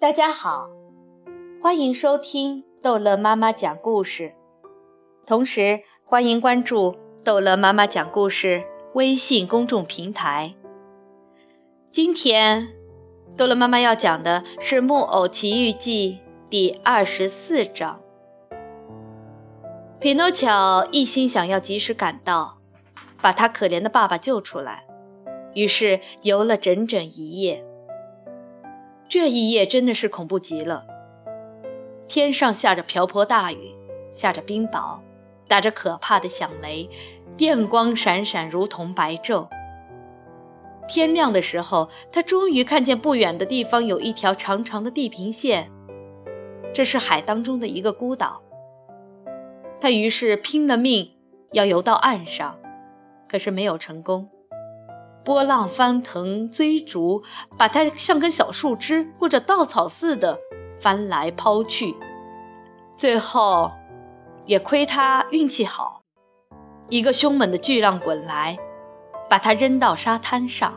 大家好，欢迎收听逗乐妈妈讲故事，同时欢迎关注逗乐妈妈讲故事微信公众平台。今天，逗乐妈妈要讲的是《木偶奇遇记》第二十四章。匹诺乔一心想要及时赶到，把他可怜的爸爸救出来，于是游了整整一夜。这一夜真的是恐怖极了。天上下着瓢泼大雨，下着冰雹，打着可怕的响雷，电光闪闪，如同白昼。天亮的时候，他终于看见不远的地方有一条长长的地平线，这是海当中的一个孤岛。他于是拼了命要游到岸上，可是没有成功。波浪翻腾，追逐，把它像根小树枝或者稻草似的翻来抛去。最后，也亏他运气好，一个凶猛的巨浪滚来，把他扔到沙滩上。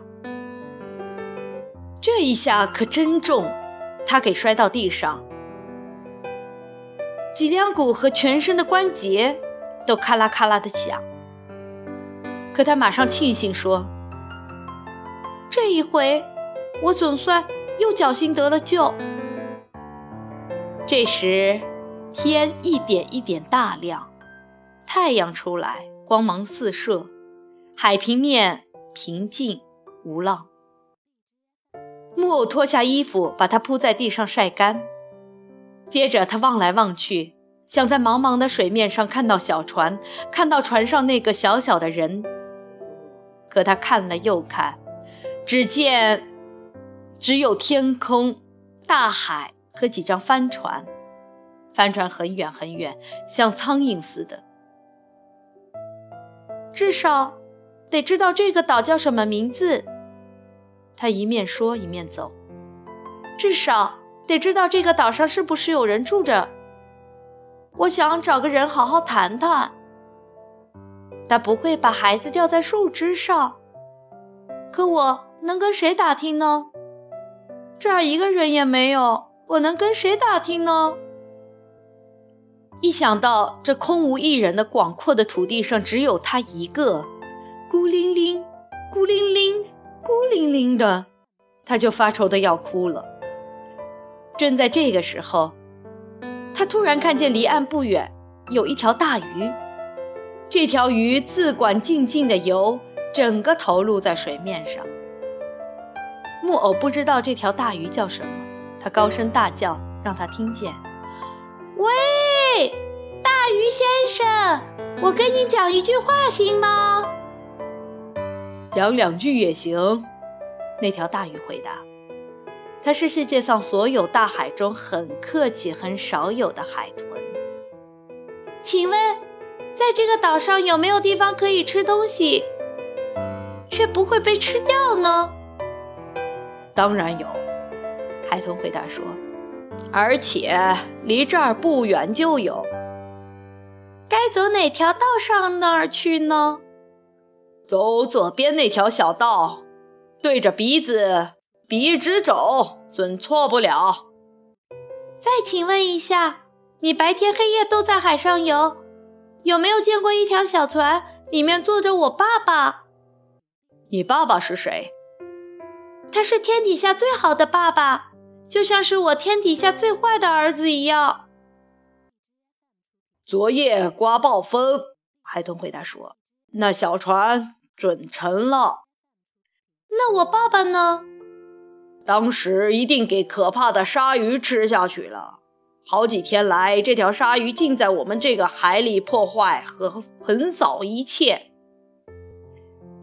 这一下可真重，他给摔到地上，脊梁骨和全身的关节都咔啦咔啦的响。可他马上庆幸说。这一回，我总算又侥幸得了救。这时，天一点一点大亮，太阳出来，光芒四射，海平面平静无浪。木偶脱下衣服，把它铺在地上晒干。接着，他望来望去，想在茫茫的水面上看到小船，看到船上那个小小的人。可他看了又看。只见，只有天空、大海和几张帆船。帆船很远很远，像苍蝇似的。至少，得知道这个岛叫什么名字。他一面说一面走。至少得知道这个岛上是不是有人住着。我想找个人好好谈谈。他不会把孩子吊在树枝上。可我。能跟谁打听呢？这儿一个人也没有，我能跟谁打听呢？一想到这空无一人的广阔的土地上只有他一个，孤零零、孤零零、孤零零的，他就发愁的要哭了。正在这个时候，他突然看见离岸不远有一条大鱼，这条鱼自管静静的游，整个头露在水面上。木偶不知道这条大鱼叫什么，他高声大叫，让他听见：“喂，大鱼先生，我跟你讲一句话行吗？”“讲两句也行。”那条大鱼回答。它是世界上所有大海中很客气、很少有的海豚。请问，在这个岛上有没有地方可以吃东西，却不会被吃掉呢？当然有，海豚回答说：“而且离这儿不远就有。该走哪条道上那儿去呢？走左边那条小道，对着鼻子笔直走，准错不了。再请问一下，你白天黑夜都在海上游，有没有见过一条小船，里面坐着我爸爸？你爸爸是谁？”他是天底下最好的爸爸，就像是我天底下最坏的儿子一样。昨夜刮暴风，孩童回答说：“那小船准沉了。”那我爸爸呢？当时一定给可怕的鲨鱼吃下去了。好几天来，这条鲨鱼尽在我们这个海里破坏和横扫一切。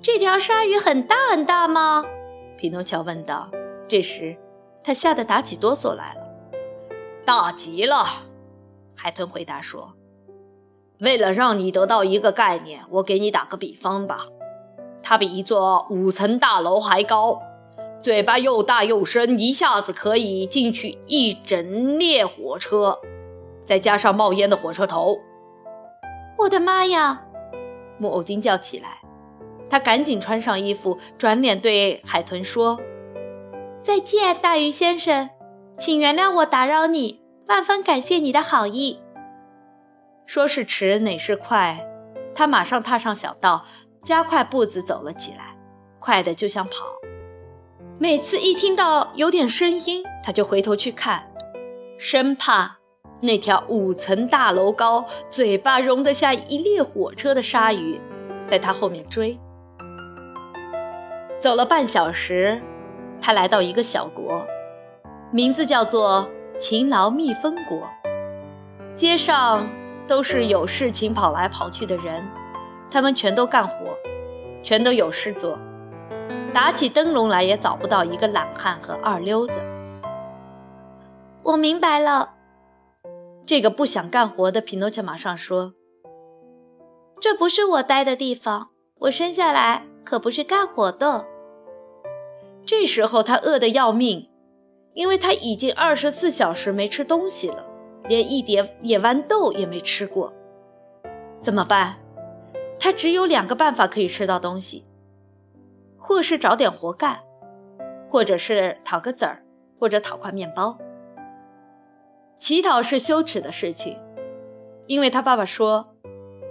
这条鲨鱼很大很大吗？匹诺乔问道。这时，他吓得打起哆嗦来了。大极了，海豚回答说：“为了让你得到一个概念，我给你打个比方吧。它比一座五层大楼还高，嘴巴又大又深，一下子可以进去一整列火车，再加上冒烟的火车头。”我的妈呀！木偶惊叫起来。他赶紧穿上衣服，转脸对海豚说：“再见，大鱼先生，请原谅我打扰你，万分感谢你的好意。”说是迟，哪是快？他马上踏上小道，加快步子走了起来，快的就像跑。每次一听到有点声音，他就回头去看，生怕那条五层大楼高、嘴巴容得下一列火车的鲨鱼在他后面追。走了半小时，他来到一个小国，名字叫做勤劳蜜蜂国。街上都是有事情跑来跑去的人，他们全都干活，全都有事做。打起灯笼来也找不到一个懒汉和二流子。我明白了，这个不想干活的匹诺乔马上说：“这不是我待的地方，我生下来可不是干活的。”这时候他饿得要命，因为他已经二十四小时没吃东西了，连一碟野豌豆也没吃过。怎么办？他只有两个办法可以吃到东西。或是找点活干，或者是讨个子儿，或者讨块面包。乞讨是羞耻的事情，因为他爸爸说，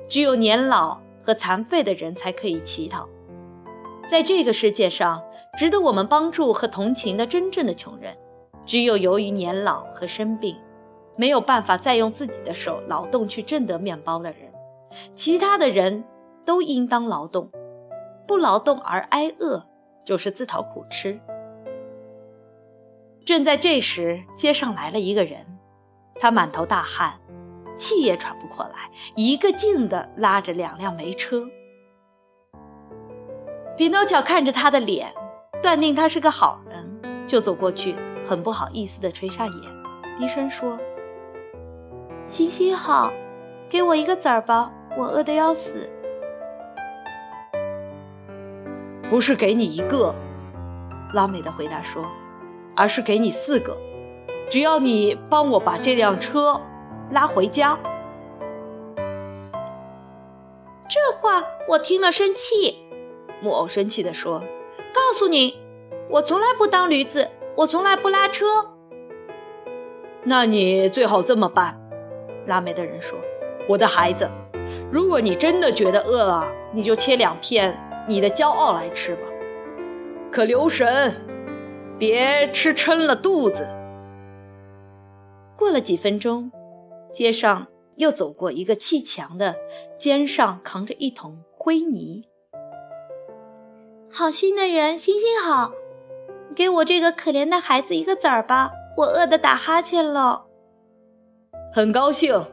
只有年老和残废的人才可以乞讨。在这个世界上，值得我们帮助和同情的真正的穷人，只有由于年老和生病，没有办法再用自己的手劳动去挣得面包的人。其他的人都应当劳动。不劳动而挨饿，就是自讨苦吃。正在这时，街上来了一个人，他满头大汗，气也喘不过来，一个劲地拉着两辆煤车。匹诺乔看着他的脸，断定他是个好人，就走过去，很不好意思地垂下眼，低声说：“行行好，给我一个子儿吧，我饿得要死。”不是给你一个，拉美的回答说，而是给你四个，只要你帮我把这辆车拉回家。这话我听了生气，木偶生气地说：“告诉你，我从来不当驴子，我从来不拉车。”那你最好这么办，拉煤的人说：“我的孩子，如果你真的觉得饿了，你就切两片。”你的骄傲来吃吧，可留神，别吃撑了肚子。过了几分钟，街上又走过一个砌墙的，肩上扛着一桶灰泥。好心的人，心心好，给我这个可怜的孩子一个子儿吧，我饿得打哈欠了。很高兴，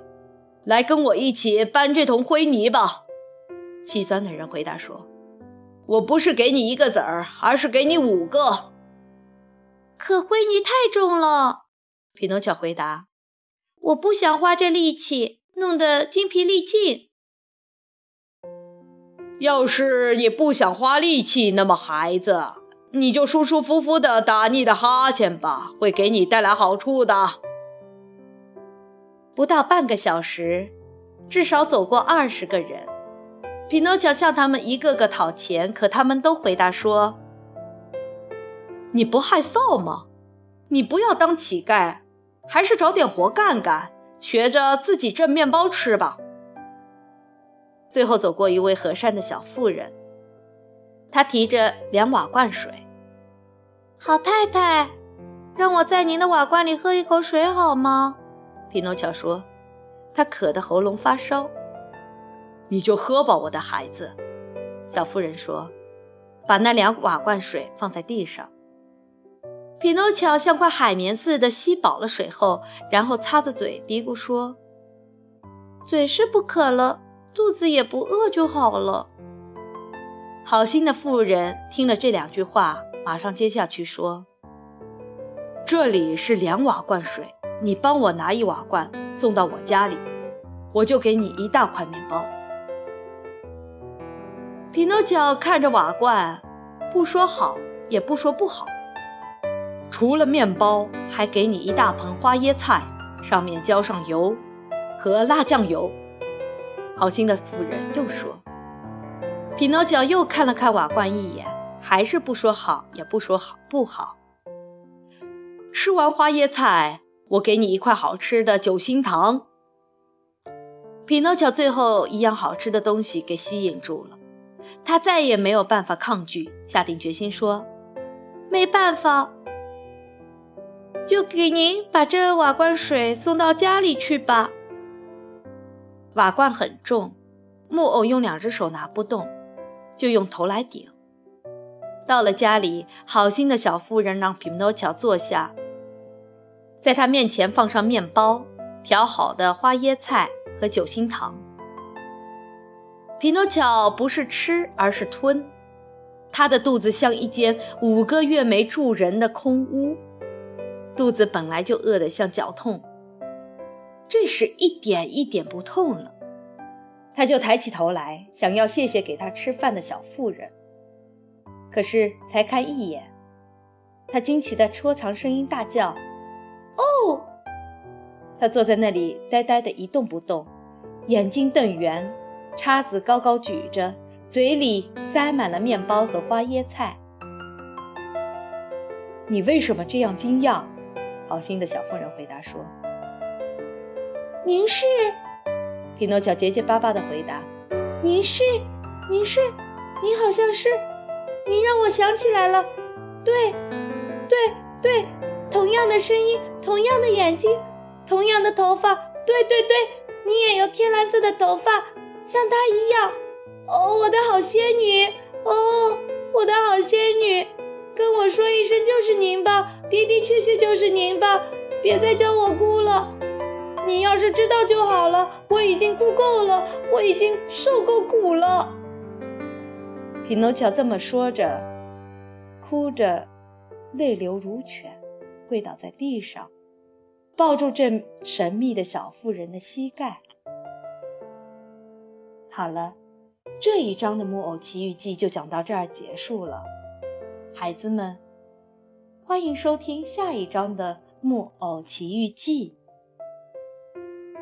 来跟我一起搬这桶灰泥吧。细酸的人回答说。我不是给你一个子儿，而是给你五个。可灰泥太重了，匹诺乔回答。我不想花这力气，弄得精疲力尽。要是你不想花力气，那么孩子，你就舒舒服服的打你的哈欠吧，会给你带来好处的。不到半个小时，至少走过二十个人。匹诺乔向他们一个个讨钱，可他们都回答说：“你不害臊吗？你不要当乞丐，还是找点活干干，学着自己挣面包吃吧。”最后走过一位和善的小妇人，她提着两瓦罐水。“好太太，让我在您的瓦罐里喝一口水好吗？”匹诺乔说，他渴得喉咙发烧。你就喝吧，我的孩子。”小妇人说，把那两瓦罐水放在地上。匹诺乔像块海绵似的吸饱了水后，然后擦着嘴，嘀咕说：“嘴是不渴了，肚子也不饿就好了。”好心的妇人听了这两句话，马上接下去说：“这里是两瓦罐水，你帮我拿一瓦罐送到我家里，我就给你一大块面包。”匹诺乔看着瓦罐，不说好，也不说不好。除了面包，还给你一大盆花椰菜，上面浇上油和辣酱油。好心的妇人又说。匹诺乔又看了看瓦罐一眼，还是不说好，也不说好不好。吃完花椰菜，我给你一块好吃的酒心糖。匹诺乔最后一样好吃的东西给吸引住了，他再也没有办法抗拒，下定决心说：“没办法，就给您把这瓦罐水送到家里去吧。”瓦罐很重，木偶用两只手拿不动，就用头来顶。到了家里，好心的小妇人让匹诺乔坐下。在他面前放上面包、调好的花椰菜和酒心糖。匹诺乔不是吃，而是吞。他的肚子像一间五个月没住人的空屋，肚子本来就饿得像绞痛，这时一点一点不痛了。他就抬起头来，想要谢谢给他吃饭的小妇人。可是才看一眼，他惊奇的戳长声音大叫。哦，他坐在那里，呆呆的一动不动，眼睛瞪圆，叉子高高举着，嘴里塞满了面包和花椰菜。你为什么这样惊讶？好心的小妇人回答说：“您是？”匹诺乔结结巴巴的回答：“您是？您是？您好像是？您让我想起来了，对，对，对。”同样的声音，同样的眼睛，同样的头发。对对对，你也有天蓝色的头发，像她一样。哦，我的好仙女！哦，我的好仙女！跟我说一声就是您吧，的的确确就是您吧，别再叫我哭了。你要是知道就好了，我已经哭够了，我已经受够苦了。匹诺乔这么说着，哭着，泪流如泉。跪倒在地上，抱住这神秘的小妇人的膝盖。好了，这一章的《木偶奇遇记》就讲到这儿结束了。孩子们，欢迎收听下一章的《木偶奇遇记》。